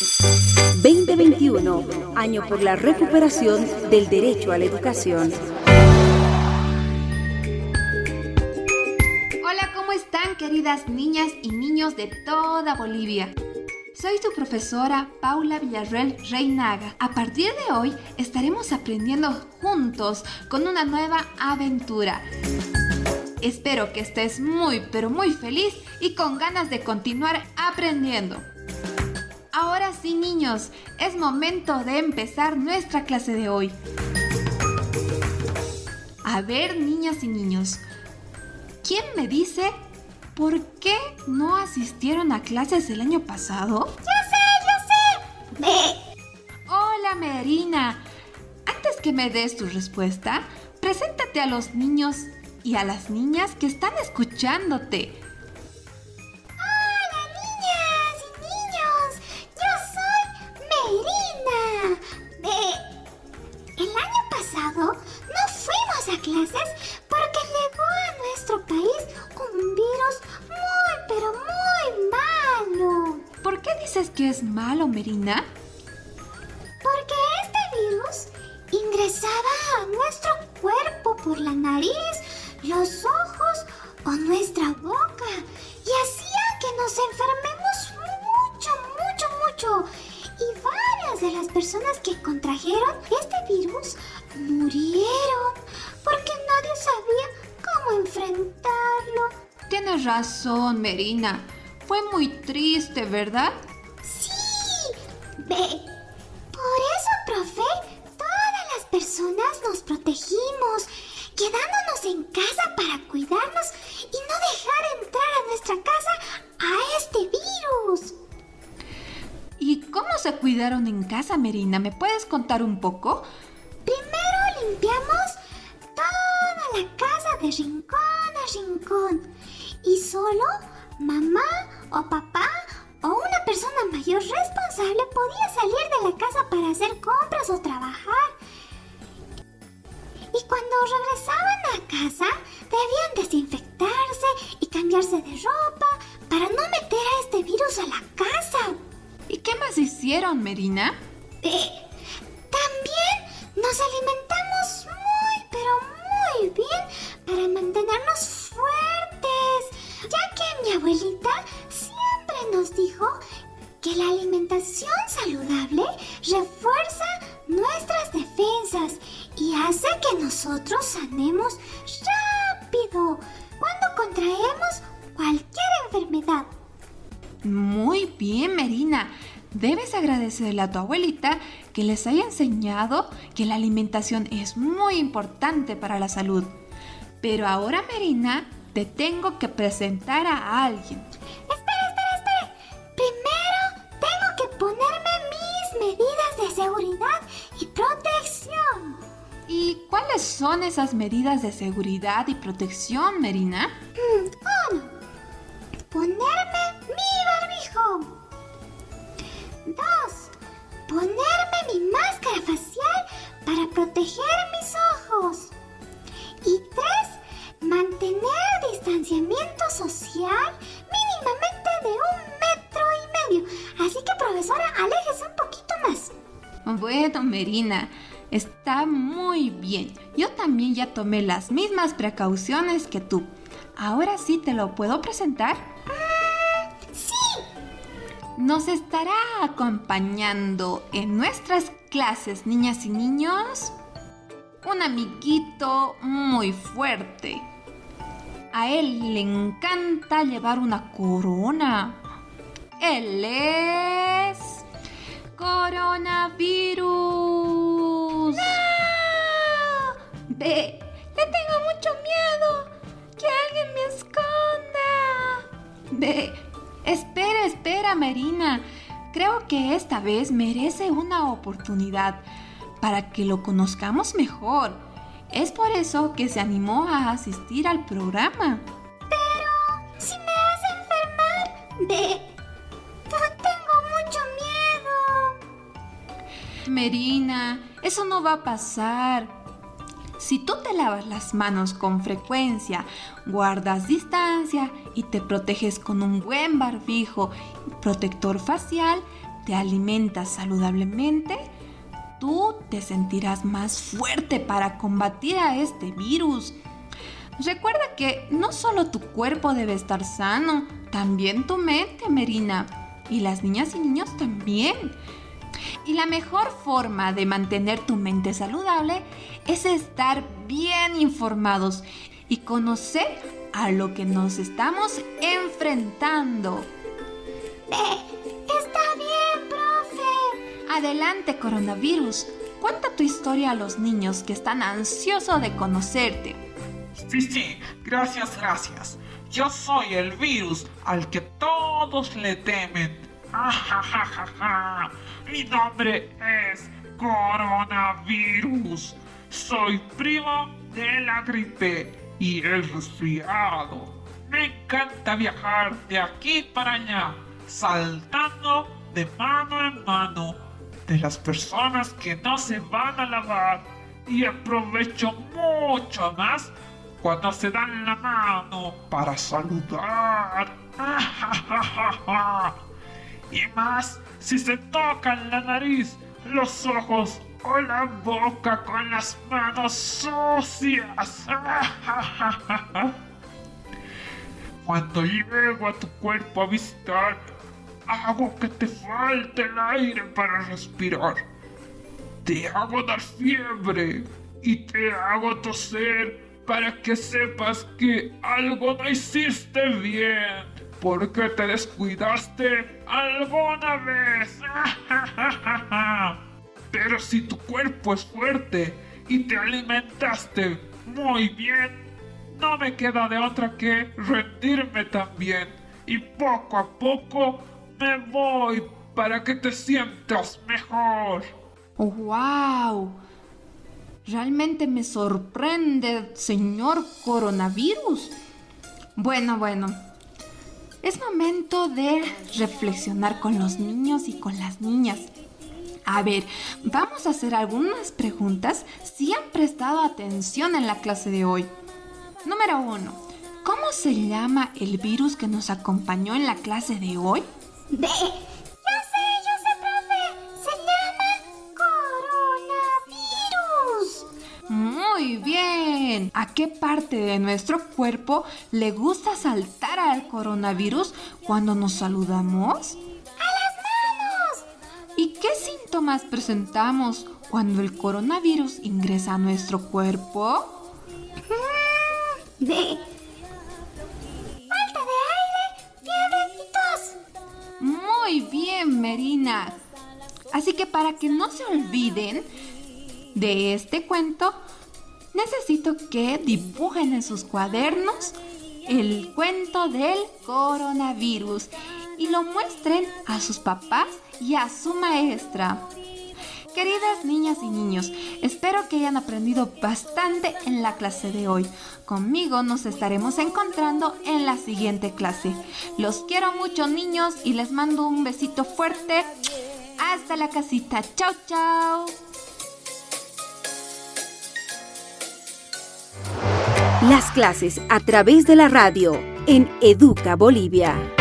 2021, año por la recuperación del derecho a la educación. Hola, ¿cómo están queridas niñas y niños de toda Bolivia? Soy tu profesora Paula Villarreal Reinaga. A partir de hoy estaremos aprendiendo juntos con una nueva aventura. Espero que estés muy pero muy feliz y con ganas de continuar aprendiendo. Ahora sí niños, es momento de empezar nuestra clase de hoy. A ver niñas y niños, ¿quién me dice por qué no asistieron a clases el año pasado? Yo sé, yo sé. Hola Merina, antes que me des tu respuesta, preséntate a los niños y a las niñas que están escuchándote. Clases porque llegó a nuestro país un virus muy, pero muy malo. ¿Por qué dices que es malo, Merina? Porque este virus ingresaba a nuestro cuerpo por la nariz, los ojos o nuestra boca y hacía que nos enfermemos mucho, mucho, mucho. Y varias de las personas que contrajeron este virus murieron sabía cómo enfrentarlo. Tienes razón, Merina. Fue muy triste, ¿verdad? Sí. Ve. Por eso, profe, todas las personas nos protegimos, quedándonos en casa para cuidarnos y no dejar entrar a nuestra casa a este virus. ¿Y cómo se cuidaron en casa, Merina? ¿Me puedes contar un poco? Solo mamá o papá o una persona mayor responsable podía salir de la casa para hacer compras o trabajar. Y cuando regresaban a casa, debían desinfectarse y cambiarse de ropa para no meter a este virus a la casa. ¿Y qué más hicieron, Merina? Eh, también nos alimentamos muy, pero muy bien para mantenernos mi abuelita siempre nos dijo que la alimentación saludable refuerza nuestras defensas y hace que nosotros sanemos rápido cuando contraemos cualquier enfermedad. Muy bien, Merina. Debes agradecerle a tu abuelita que les haya enseñado que la alimentación es muy importante para la salud. Pero ahora, Merina, te tengo que presentar a alguien. Espera, espera, espera. Primero tengo que ponerme mis medidas de seguridad y protección. ¿Y cuáles son esas medidas de seguridad y protección, Merina? Mm, uno. Ponerme mi barbijo. Dos. Ponerme mi máscara facial para proteger mis Está muy bien. Yo también ya tomé las mismas precauciones que tú. Ahora sí te lo puedo presentar. Nos estará acompañando en nuestras clases, niñas y niños, un amiguito muy fuerte. A él le encanta llevar una corona. Él es coronavirus. ¡No! Ve, le tengo mucho miedo. Que alguien me esconda. Ve, Espera, espera, Marina. Creo que esta vez merece una oportunidad para que lo conozcamos mejor. Es por eso que se animó a asistir al programa. Pero, si me hace enfermar, ve. Tengo mucho miedo. Merina, eso no va a pasar. Si tú te lavas las manos con frecuencia, guardas distancia y te proteges con un buen barbijo protector facial, te alimentas saludablemente, tú te sentirás más fuerte para combatir a este virus. Recuerda que no solo tu cuerpo debe estar sano, también tu mente, Merina. Y las niñas y niños también. Y la mejor forma de mantener tu mente saludable es estar bien informados y conocer a lo que nos estamos enfrentando. está bien, profe. Adelante, coronavirus. Cuenta tu historia a los niños que están ansiosos de conocerte. Sí, sí, gracias, gracias. Yo soy el virus al que todos le temen. Mi nombre es coronavirus. Soy primo de la gripe y el resfriado. Me encanta viajar de aquí para allá, saltando de mano en mano de las personas que no se van a lavar y aprovecho mucho más cuando se dan la mano para saludar. y más si se tocan la nariz, los ojos o la boca con las manos sucias. Cuando llego a tu cuerpo a visitar, hago que te falte el aire para respirar. Te hago dar fiebre y te hago toser para que sepas que algo no hiciste bien. Porque te descuidaste alguna vez. Pero si tu cuerpo es fuerte y te alimentaste muy bien, no me queda de otra que rendirme también. Y poco a poco me voy para que te sientas mejor. ¡Wow! Realmente me sorprende, señor coronavirus. Bueno, bueno. Es momento de reflexionar con los niños y con las niñas. A ver, vamos a hacer algunas preguntas si han prestado atención en la clase de hoy. Número uno, ¿cómo se llama el virus que nos acompañó en la clase de hoy? De... ¿A qué parte de nuestro cuerpo le gusta saltar al coronavirus cuando nos saludamos? síntomas presentamos cuando el coronavirus ingresa a nuestro cuerpo? Falta de aire, fiebre y tos. Muy bien, Merina. Así que para que no se olviden de este cuento, necesito que dibujen en sus cuadernos el cuento del coronavirus y lo muestren a sus papás y a su maestra. Queridas niñas y niños, espero que hayan aprendido bastante en la clase de hoy. Conmigo nos estaremos encontrando en la siguiente clase. Los quiero mucho niños y les mando un besito fuerte. Hasta la casita. Chao, chao. Las clases a través de la radio en Educa Bolivia.